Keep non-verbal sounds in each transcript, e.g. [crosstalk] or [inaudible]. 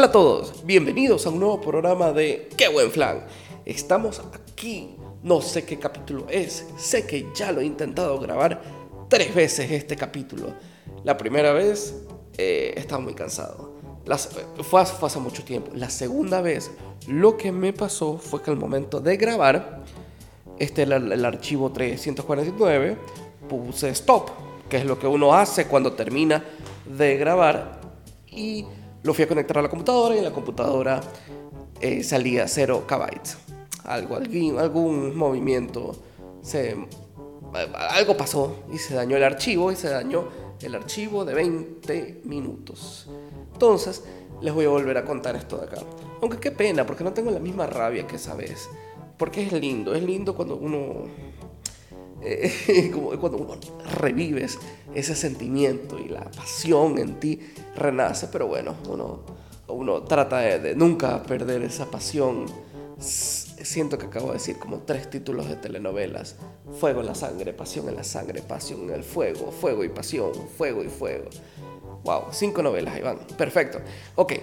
Hola a todos, bienvenidos a un nuevo programa de Qué buen flan. Estamos aquí, no sé qué capítulo es, sé que ya lo he intentado grabar tres veces este capítulo. La primera vez eh, estaba muy cansado, fue, hace mucho tiempo. La segunda vez lo que me pasó fue que al momento de grabar, este el, el archivo 349, puse stop, que es lo que uno hace cuando termina de grabar y lo fui a conectar a la computadora y en la computadora eh, salía 0 kbytes. Algo, algún, algún movimiento, se, algo pasó y se dañó el archivo y se dañó el archivo de 20 minutos. Entonces, les voy a volver a contar esto de acá. Aunque qué pena, porque no tengo la misma rabia que esa vez. Porque es lindo, es lindo cuando uno eh, [laughs] como cuando uno revives ese sentimiento y la pasión en ti renace, pero bueno, uno, uno trata de, nunca perder esa pasión. Siento que acabo de decir como tres títulos de telenovelas. Fuego en la sangre, pasión en la sangre, pasión en el fuego, fuego y pasión, fuego y fuego. Wow, cinco novelas, Iván. Perfecto. Ok.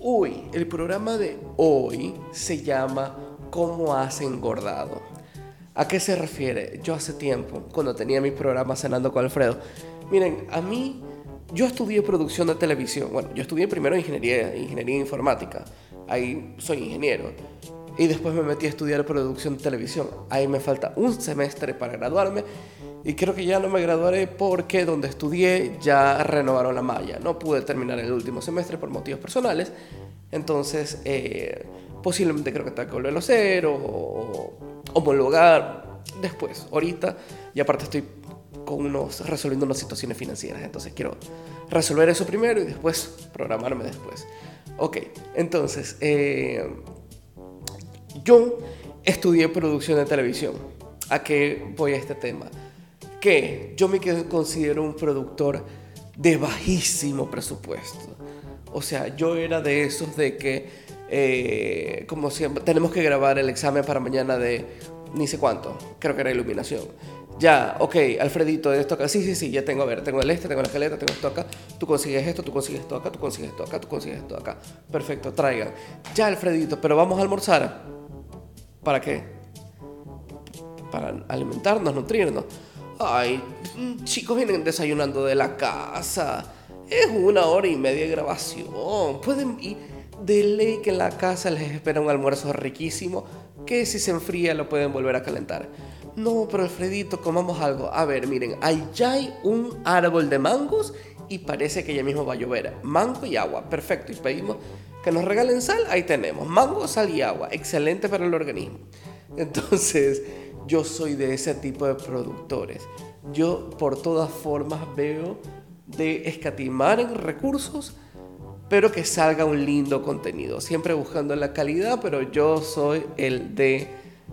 Uy, el programa de hoy se llama ¿Cómo has engordado? ¿A qué se refiere? Yo hace tiempo, cuando tenía mi programa Cenando con Alfredo, miren, a mí, yo estudié producción de televisión. Bueno, yo estudié primero ingeniería, ingeniería informática. Ahí soy ingeniero. Y después me metí a estudiar producción de televisión. Ahí me falta un semestre para graduarme. Y creo que ya no me graduaré porque donde estudié ya renovaron la malla. No pude terminar el último semestre por motivos personales. Entonces, eh, posiblemente creo que tenga que volverlo a hacer o homologar después. Ahorita, y aparte estoy con unos, resolviendo unas situaciones financieras, entonces quiero resolver eso primero y después programarme después. Ok, entonces, eh, yo estudié producción de televisión. ¿A qué voy a este tema? Que yo me considero un productor de bajísimo presupuesto. O sea, yo era de esos de que eh, como siempre, tenemos que grabar el examen para mañana de ni sé cuánto, creo que era iluminación. Ya, ok, Alfredito, esto acá, sí, sí, sí, ya tengo, a ver, tengo el este, tengo la escaleta, tengo esto acá, tú consigues esto, tú consigues esto acá, tú consigues esto acá, tú consigues esto acá. Perfecto, traigan. Ya, Alfredito, pero vamos a almorzar. ¿Para qué? Para alimentarnos, nutrirnos. Ay, chicos vienen desayunando de la casa. Es una hora y media de grabación. Pueden ir de ley que en la casa les espera un almuerzo riquísimo que si se enfría lo pueden volver a calentar. No, pero Alfredito, comamos algo. A ver, miren, allá hay un árbol de mangos y parece que ya mismo va a llover. Mango y agua, perfecto. Y pedimos que nos regalen sal, ahí tenemos. Mango, sal y agua, excelente para el organismo. Entonces, yo soy de ese tipo de productores. Yo por todas formas veo de escatimar en recursos pero que salga un lindo contenido. Siempre buscando la calidad, pero yo soy el de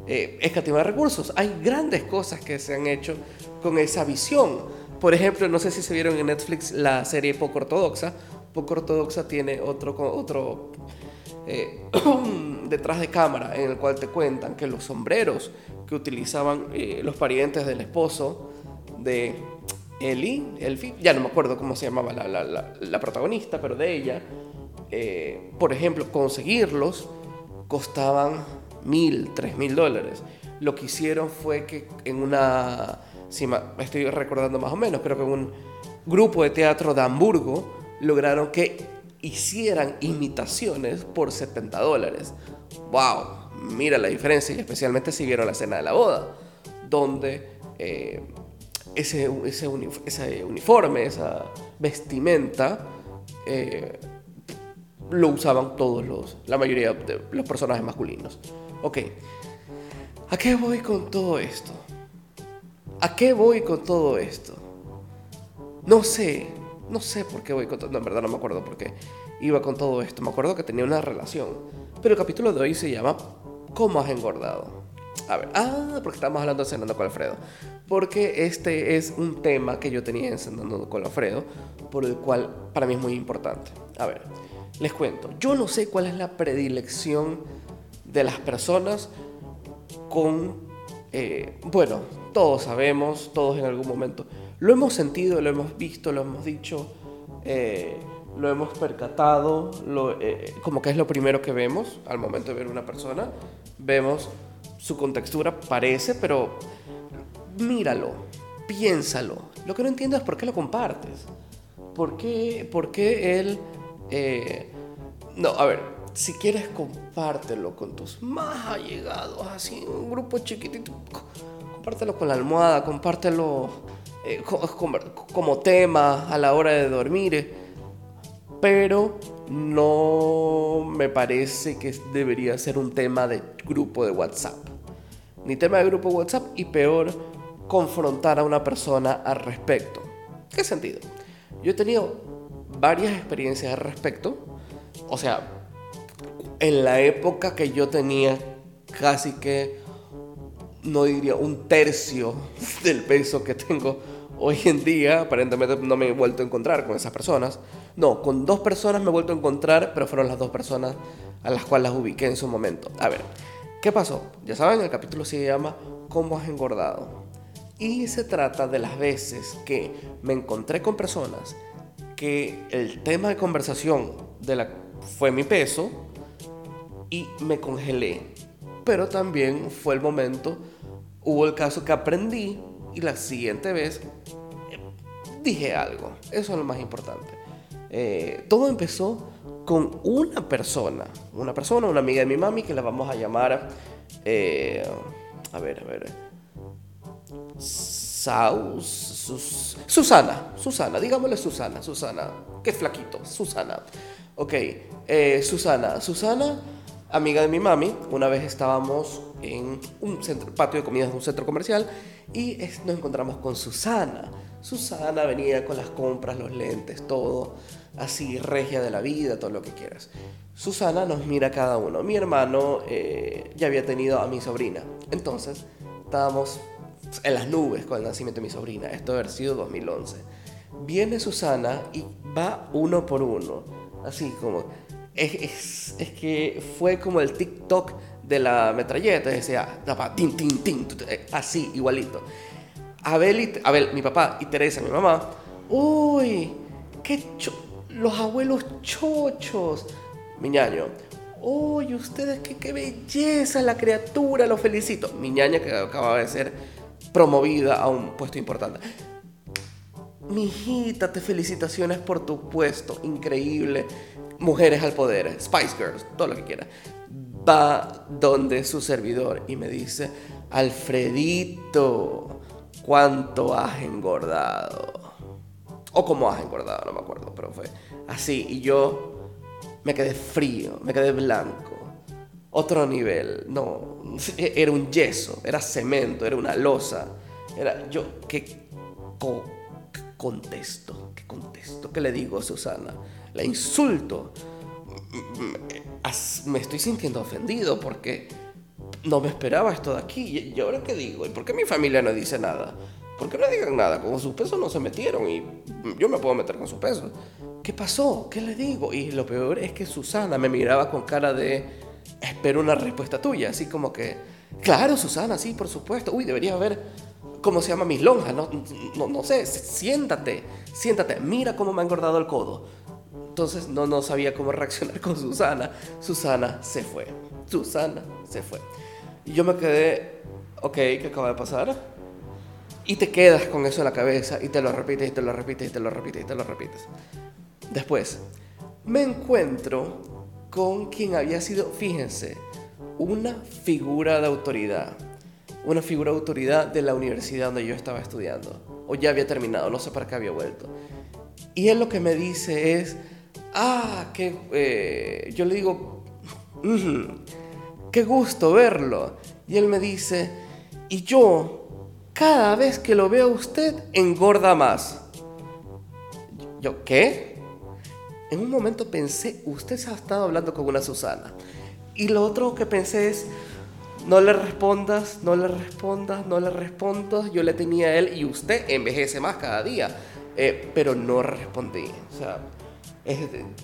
eh, escatimar recursos. Hay grandes cosas que se han hecho con esa visión. Por ejemplo, no sé si se vieron en Netflix la serie Poco Ortodoxa. Poco Ortodoxa tiene otro, otro eh, [clears throat] detrás de cámara en el cual te cuentan que los sombreros que utilizaban eh, los parientes del esposo de Eli, Elfi, ya no me acuerdo cómo se llamaba la, protagonista, pero de ella, eh, por ejemplo, conseguirlos costaban mil, tres mil dólares. Lo que hicieron fue que en una, si estoy recordando más o menos, creo que en un grupo de teatro de Hamburgo lograron que hicieran imitaciones por 70 dólares. ¡Wow! Mira la diferencia, y especialmente si vieron la escena de la boda, donde eh, ese, ese, uniforme, esa vestimenta, eh, lo usaban todos los, la mayoría de los personajes masculinos. Ok, ¿a qué voy con todo esto? ¿A qué voy con todo esto? No sé, no sé por qué voy con todo No, en verdad no me acuerdo por qué iba con todo esto. Me acuerdo que tenía una relación. Pero el capítulo de hoy se llama ¿Cómo has engordado? A ver, ah, porque estamos hablando de Cenando con Alfredo. Porque este es un tema que yo tenía en Cenando con Alfredo, por el cual para mí es muy importante. A ver, les cuento. Yo no sé cuál es la predilección de las personas con... Eh, bueno, todos sabemos, todos en algún momento. Lo hemos sentido, lo hemos visto, lo hemos dicho. Eh, lo hemos percatado, lo, eh, como que es lo primero que vemos al momento de ver una persona. Vemos su contextura, parece, pero míralo, piénsalo. Lo que no entiendo es por qué lo compartes. ¿Por qué, por qué él... Eh, no, a ver, si quieres compártelo con tus más allegados, así, un grupo chiquitito. Compártelo con la almohada, compártelo eh, como tema a la hora de dormir. Pero no me parece que debería ser un tema de grupo de WhatsApp. Ni tema de grupo WhatsApp y peor, confrontar a una persona al respecto. ¿Qué sentido? Yo he tenido varias experiencias al respecto. O sea, en la época que yo tenía casi que, no diría un tercio [laughs] del peso que tengo hoy en día, aparentemente no me he vuelto a encontrar con esas personas. No, con dos personas me he vuelto a encontrar, pero fueron las dos personas a las cuales las ubiqué en su momento. A ver, ¿qué pasó? Ya saben, el capítulo se llama ¿Cómo has engordado? Y se trata de las veces que me encontré con personas que el tema de conversación fue mi peso y me congelé. Pero también fue el momento, hubo el caso que aprendí y la siguiente vez eh, dije algo. Eso es lo más importante. Eh, todo empezó con una persona, una persona, una amiga de mi mami que la vamos a llamar, eh, a ver, a ver, Susana, Susana, digámosle Susana, Susana, qué flaquito, Susana. Ok, Susana, Susana amiga de mi mami, una vez estábamos en un centro, patio de comidas de un centro comercial y nos encontramos con Susana. Susana venía con las compras, los lentes, todo así, regia de la vida, todo lo que quieras. Susana nos mira a cada uno. Mi hermano eh, ya había tenido a mi sobrina. Entonces, estábamos en las nubes con el nacimiento de mi sobrina. Esto debe haber sido 2011. Viene Susana y va uno por uno. Así como es, es, que fue como el TikTok de la metralleta, decía, tin, tin, tin, eh, así, igualito. Abel, Abel, mi papá, y Teresa, mi mamá, uy, qué los abuelos chochos, mi ñaño, uy, ustedes, qué, belleza la criatura, lo felicito. Mi ñaña que acaba de ser promovida a un puesto importante. Mi hijita, te felicitaciones por tu puesto, increíble mujeres al poder, Spice Girls, todo lo que quiera, va donde su servidor y me dice, Alfredito, ¿cuánto has engordado? O cómo has engordado, no me acuerdo, pero fue así. Y yo me quedé frío, me quedé blanco. Otro nivel, no, [laughs] era un yeso, era cemento, era una losa. Era yo, ¿qué, contesto? ¿Qué contesto? ¿Qué le digo a Susana? la insulto, me estoy sintiendo ofendido porque no me esperaba esto de aquí. ¿Y ahora qué digo? ¿Y por qué mi familia no dice nada? ¿Por qué no digan nada? Con sus pesos no se metieron y yo me puedo meter con sus pesos. ¿Qué pasó? ¿Qué le digo? Y lo peor es que Susana me miraba con cara de espero una respuesta tuya, así como que, claro, Susana, sí, por supuesto. Uy, debería haber, ¿cómo se llama? Mis lonjas, no, no, no sé, siéntate, siéntate, mira cómo me ha engordado el codo entonces no, no sabía cómo reaccionar con Susana. Susana se fue. Susana se fue. Y yo me quedé, ok, ¿qué acaba de pasar? Y te quedas con eso en la cabeza y te lo repites y te lo repites y te lo repites y te lo repites. Después, me encuentro con quien había sido, fíjense, una figura de autoridad. Una figura de autoridad de la universidad donde yo estaba estudiando. O ya había terminado, no sé para qué había vuelto. Y él lo que me dice es, ah, que eh, yo le digo, qué gusto verlo. Y él me dice, y yo, cada vez que lo veo a usted, engorda más. Yo, ¿qué? En un momento pensé, usted se ha estado hablando con una Susana. Y lo otro que pensé es, no le respondas, no le respondas, no le respondas. Yo le tenía a él y usted envejece más cada día. Eh, pero no respondí.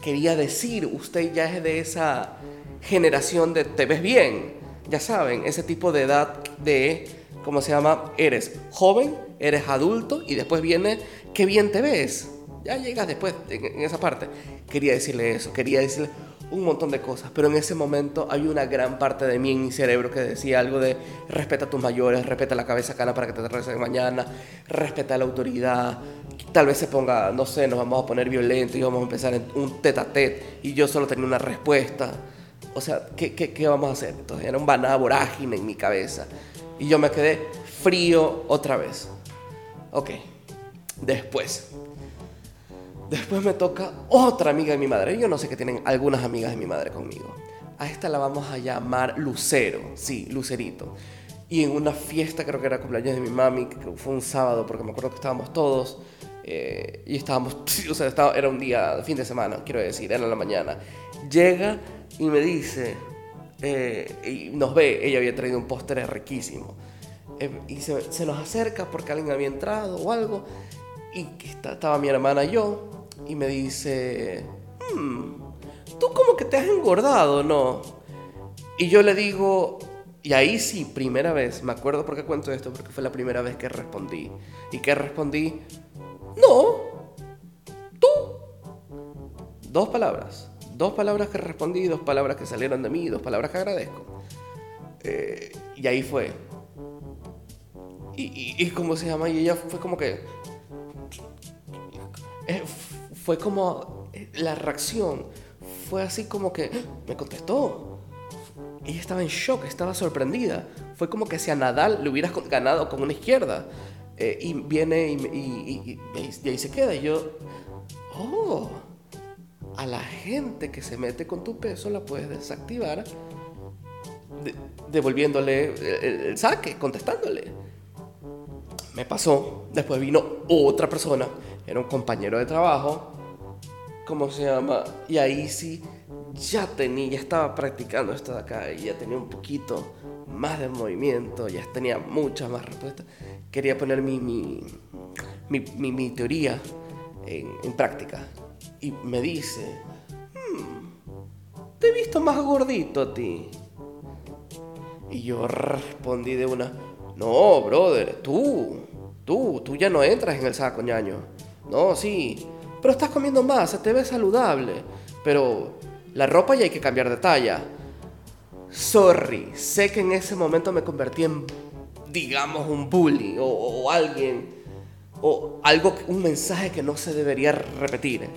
Quería decir, usted ya es de esa generación de te ves bien, ya saben, ese tipo de edad de, ¿cómo se llama? Eres joven, eres adulto y después viene, qué bien te ves. Ya llegas después en, esa parte. Quería decirle eso, quería decirle un montón de cosas, pero en ese momento hay una gran parte de mí en mi cerebro que decía algo de respeta a tus mayores, respeta la cabeza cana para que te regresen mañana, respeta la autoridad, tal vez se ponga, no sé, nos vamos a poner violentos y vamos a empezar en un tete a tete y yo solo tenía una respuesta. O sea, ¿qué, qué, qué vamos a hacer? Entonces era un banada vorágine en mi cabeza y yo me quedé frío otra vez. Ok, después Después me toca otra amiga de mi madre. Yo no sé que tienen algunas amigas de mi madre conmigo. A esta la vamos a llamar Lucero. Sí, Lucerito. Y en una fiesta, creo que era cumpleaños de mi mami, que fue un sábado, porque me acuerdo que estábamos todos. Eh, y estábamos, [laughs] o sea, estaba, era un día, fin de semana, quiero decir, era en la mañana. Llega y me dice, eh, y nos ve, ella había traído un póster riquísimo. Eh, y se, se, nos acerca porque alguien había entrado o algo. Y estaba mi hermana y yo y me dice, hmm, tú como que te has engordado, ¿no? Y yo le digo, y ahí sí, primera vez, me acuerdo por qué cuento esto, porque fue la primera vez que respondí. ¿Y que respondí? No, tú. Dos palabras. Dos palabras que respondí, dos palabras que salieron de mí, dos palabras que agradezco. Eh, y ahí fue. Y, y, ¿cómo se llama? Y ella fue como que... Eh, fue como la reacción fue así como que me contestó. Ella estaba en shock, estaba sorprendida. Fue como que si a Nadal le hubieras ganado con una izquierda. Eh, y viene y, ahí se queda. Y yo, oh, a la gente que se mete con tu peso la puedes desactivar devolviéndole el saque, contestándole. Me pasó. Después vino otra persona era un compañero de trabajo, ¿cómo se llama? Y ahí sí, ya tenía, ya estaba practicando esto de acá y ya tenía un poquito más de movimiento, ya tenía muchas más respuestas. Quería poner mi, mi, mi, mi, teoría en, en, práctica. Y me dice, hmm, te he visto más gordito a ti. Y yo respondí de una, no, brother, tú, tú, tú ya no entras en el saco ñaño. No, sí. Pero estás comiendo más, se te ve saludable. Pero la ropa ya hay que cambiar de talla. Sorry, sé que en ese momento me convertí en, digamos, un bully o, alguien, o algo, un mensaje que no se debería repetir.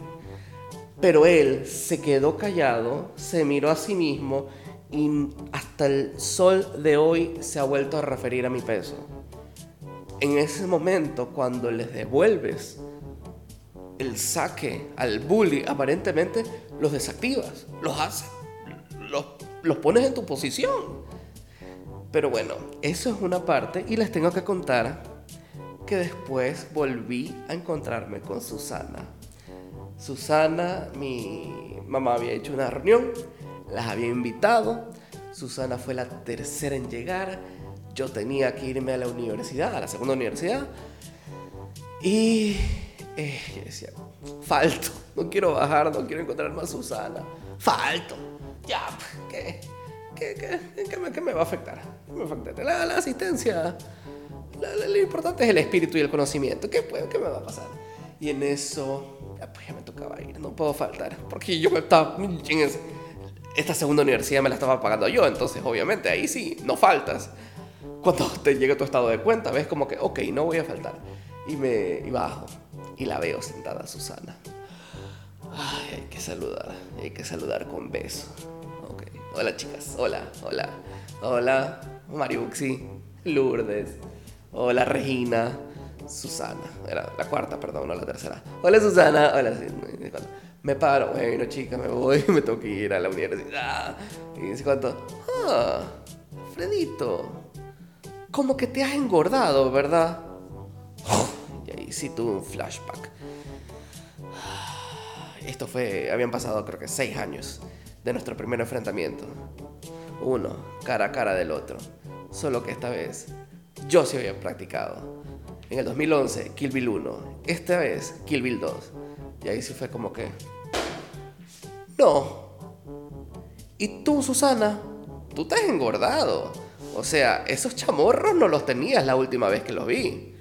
Pero él se quedó callado, se miró a sí mismo y hasta el sol de hoy se ha vuelto a referir a mi peso. En ese momento, cuando les devuelves el saque al bully, aparentemente los desactivas, los haces, los, los pones en tu posición. Pero bueno, eso es una parte y les tengo que contar que después volví a encontrarme con Susana. Susana, mi mamá había hecho una reunión, las había invitado. Susana fue la tercera en llegar. Yo tenía que irme a la universidad, a la segunda universidad. Y eh, yo decía, falto, no quiero bajar, no quiero encontrar más Susana, falto, ya, ¿qué, qué, qué, qué, me, qué me, va a afectar? me La, la asistencia, lo importante es el espíritu y el conocimiento, ¿qué, ¿qué me va a pasar? Y en eso, ya, pues ya me tocaba ir, no puedo faltar, porque yo me estaba, esta segunda universidad me la estaba pagando yo, entonces obviamente ahí sí, no faltas. Cuando te llega tu estado de cuenta, ves como que, ok, no voy a faltar. Y me y bajo y la veo sentada Susana. Ay, hay que saludar, hay que saludar con beso. Okay. Hola chicas, hola, hola, hola, Mariuxi, Lourdes, hola Regina, Susana, era la cuarta, perdón, no la tercera. Hola Susana, hola, me paro, bueno chica, me voy, [laughs] me tengo que ir a la universidad. Y dice cuánto, ah, Fredito, como que te has engordado, ¿verdad? Tuve un flashback. [sighs] Esto fue, habían pasado creo que seis años de nuestro primer enfrentamiento. Uno, cara a cara del otro. Solo que esta vez yo sí había practicado. En el 2011, Kill Bill 1. Esta vez, Kill Bill 2. Y ahí sí fue como que... No. ¿Y tú, Susana? Tú te has engordado. O sea, esos chamorros no los tenías la última vez que los vi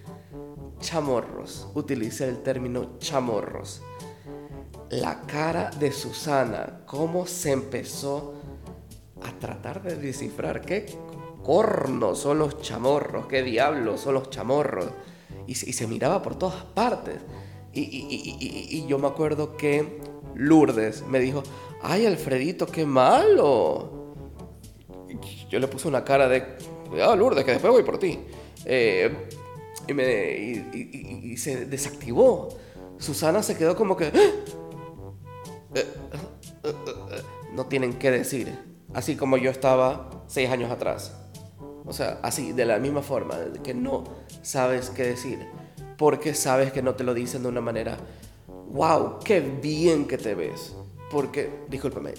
chamorros. Utilicé el término chamorros. La cara de Susana, cómo se empezó a tratar de descifrar qué cornos son los chamorros, qué diablos son los chamorros. Y se, miraba por todas partes. Y, yo me acuerdo que Lourdes me dijo, ay Alfredito, qué malo. yo le puse una cara de, cuidado Lourdes, que después voy por ti. Eh, y, me, y, se desactivó. Susana se quedó como que... ¡Ah! Eh, eh, no tienen qué decir. Así como yo estaba seis años atrás. O sea, así, de la misma forma, que no sabes qué decir. Porque sabes que no te lo dicen de una manera, wow, qué bien que te ves. Porque, discúlpame,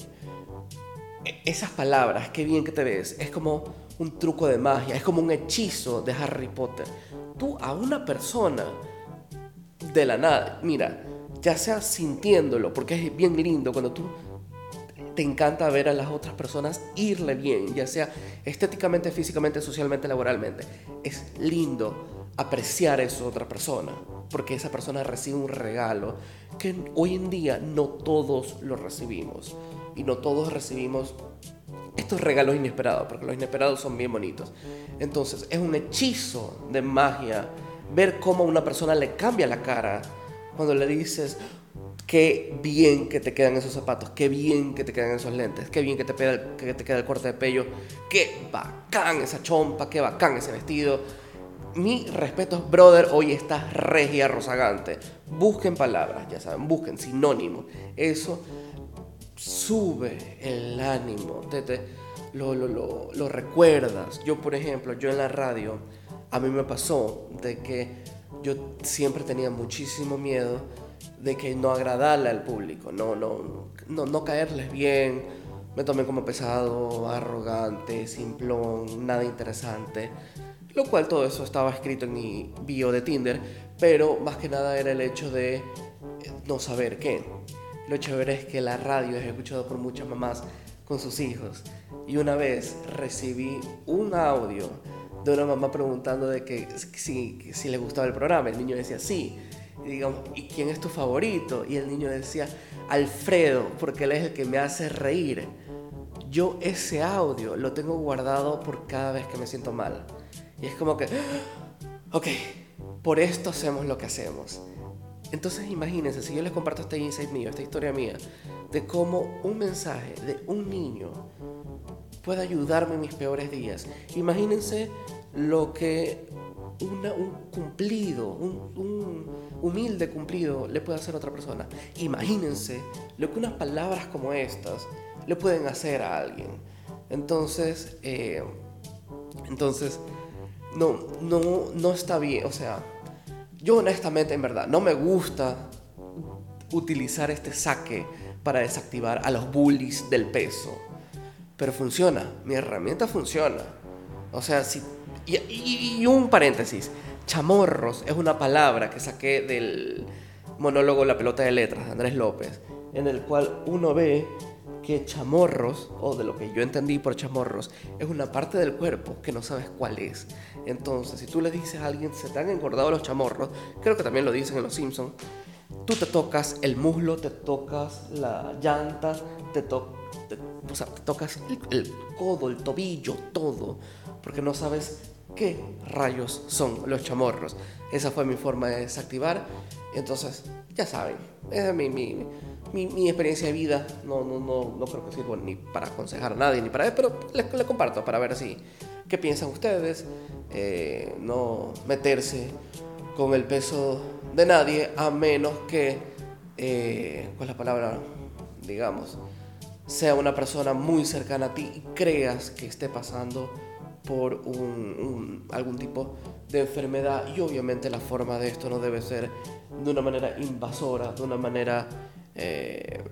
e, esas palabras, qué bien que te ves, es como un truco de magia, es como un hechizo de Harry Potter. Tú a una persona de la nada, mira, ya sea sintiéndolo, porque es bien lindo cuando tú te encanta ver a las otras personas irle bien, ya sea estéticamente, físicamente, socialmente, laboralmente. Es lindo apreciar a esa otra persona, porque esa persona recibe un regalo que hoy en día no todos lo recibimos. Y no todos recibimos estos regalos inesperados, porque los inesperados son bien bonitos. Entonces, es un hechizo de magia ver cómo una persona le cambia la cara cuando le dices, qué bien que te quedan esos zapatos, qué bien que te quedan esos lentes, qué bien que te, queda el, que te queda el corte de pelo, qué bacán esa chompa, qué bacán ese vestido. Mi respeto, brother, hoy estás regia rozagante. Busquen palabras, ya saben, busquen sinónimos. Eso sube el ánimo, te, lo, lo, lo, recuerdas. Yo, por ejemplo, yo en la radio, a mí me pasó de que yo siempre tenía muchísimo miedo de que no agradarle al público, no, no, no, no caerles bien, me tomé como pesado, arrogante, simplón, nada interesante, lo cual todo eso estaba escrito en mi bio de Tinder, pero más que nada era el hecho de no saber qué. Lo chévere es que la radio es escuchado por muchas mamás con sus hijos. Y una vez recibí un audio de una mamá preguntando de que si, si le gustaba el programa. El niño decía sí. Y digamos, ¿y quién es tu favorito? Y el niño decía, Alfredo, porque él es el que me hace reír. Yo ese audio lo tengo guardado por cada vez que me siento mal. Y es como que, ok, por esto hacemos lo que hacemos. Entonces imagínense, si yo les comparto este insight mío, esta historia mía, de cómo un mensaje de un niño puede ayudarme en mis peores días. Imagínense lo que un cumplido, un, humilde cumplido le puede hacer a otra persona. Imagínense lo que unas palabras como estas le pueden hacer a alguien. Entonces, eh, entonces, no, no, no está bien. O sea, yo honestamente, en verdad, no me gusta utilizar este saque para desactivar a los bullies del peso. Pero funciona, mi herramienta funciona. O sea, si... Y, un paréntesis, chamorros es una palabra que saqué del monólogo La pelota de letras de Andrés López, en el cual uno ve que chamorros, o de lo que yo entendí por chamorros, es una parte del cuerpo que no sabes cuál es. Entonces, si tú le dices a alguien, se te han engordado los chamorros, creo que también lo dicen en Los Simpsons, tú te tocas el muslo, te tocas la llanta, te, tocas el, codo, el tobillo, todo, porque no sabes qué rayos son los chamorros. Esa fue mi forma de desactivar. Entonces, ya saben, es mi, mi, experiencia de vida. No, no, no, no creo que sirva ni para aconsejar a nadie, ni para... Pero le, comparto para ver si, qué piensan ustedes. Eh, no meterse con el peso de nadie a menos que, eh, ¿cuál es la palabra? Digamos, sea una persona muy cercana a ti y creas que esté pasando por un, algún tipo de enfermedad y obviamente la forma de esto no debe ser de una manera invasora, de una manera eh,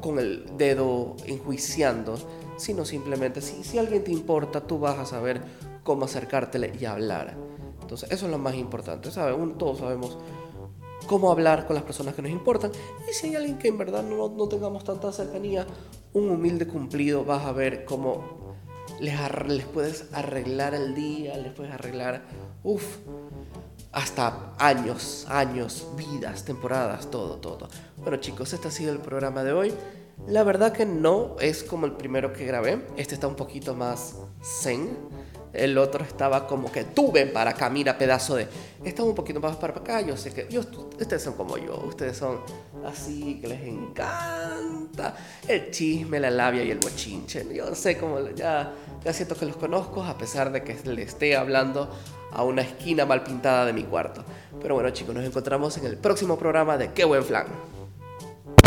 con el dedo enjuiciando, sino simplemente si, si alguien te importa, tú vas a saber cómo acercártele y hablar. Entonces, eso es lo más importante, ¿sabes? todos sabemos cómo hablar con las personas que nos importan. Y si hay alguien que en verdad no, no tengamos tanta cercanía, un humilde cumplido, vas a ver cómo les, puedes arreglar el día, les puedes arreglar, uff, hasta años, años, vidas, temporadas, todo, todo. Bueno chicos, este ha sido el programa de hoy. La verdad que no es como el primero que grabé. Este está un poquito más zen. El otro estaba como que tuve para acá, mira, pedazo de. Estaba un poquito más para acá. Yo sé que. Ustedes son como yo. Ustedes son así, que les encanta el chisme, la labia y el bochinche. Yo sé cómo. Ya, ya siento que los conozco, a pesar de que le esté hablando a una esquina mal pintada de mi cuarto. Pero bueno, chicos, nos encontramos en el próximo programa de Qué buen flan.